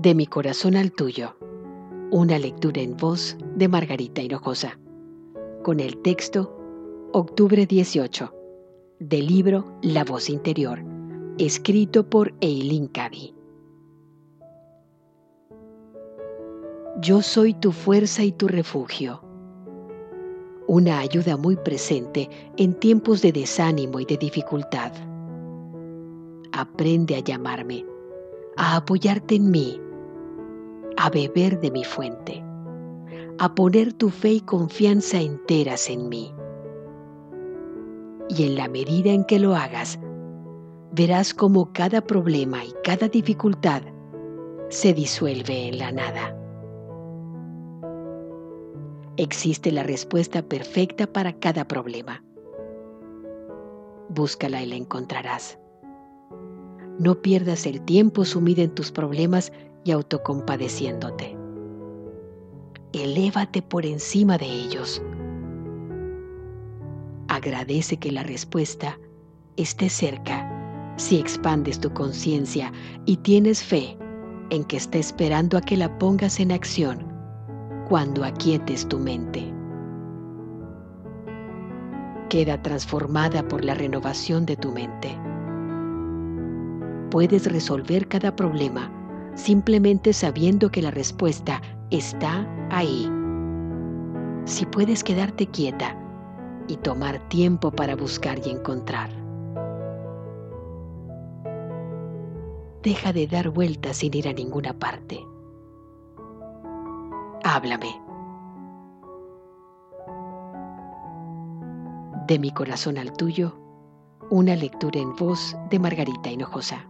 De mi corazón al tuyo. Una lectura en voz de Margarita Hinojosa. Con el texto Octubre 18 del libro La voz interior, escrito por Eileen Cady. Yo soy tu fuerza y tu refugio. Una ayuda muy presente en tiempos de desánimo y de dificultad. Aprende a llamarme, a apoyarte en mí, a beber de mi fuente, a poner tu fe y confianza enteras en mí. Y en la medida en que lo hagas, verás cómo cada problema y cada dificultad se disuelve en la nada. Existe la respuesta perfecta para cada problema. Búscala y la encontrarás. No pierdas el tiempo sumida en tus problemas y autocompadeciéndote. Elévate por encima de ellos. Agradece que la respuesta esté cerca si expandes tu conciencia y tienes fe en que está esperando a que la pongas en acción cuando aquietes tu mente. Queda transformada por la renovación de tu mente. Puedes resolver cada problema simplemente sabiendo que la respuesta está ahí. Si puedes quedarte quieta y tomar tiempo para buscar y encontrar. Deja de dar vueltas sin ir a ninguna parte háblame. De mi corazón al tuyo, una lectura en voz de Margarita Hinojosa.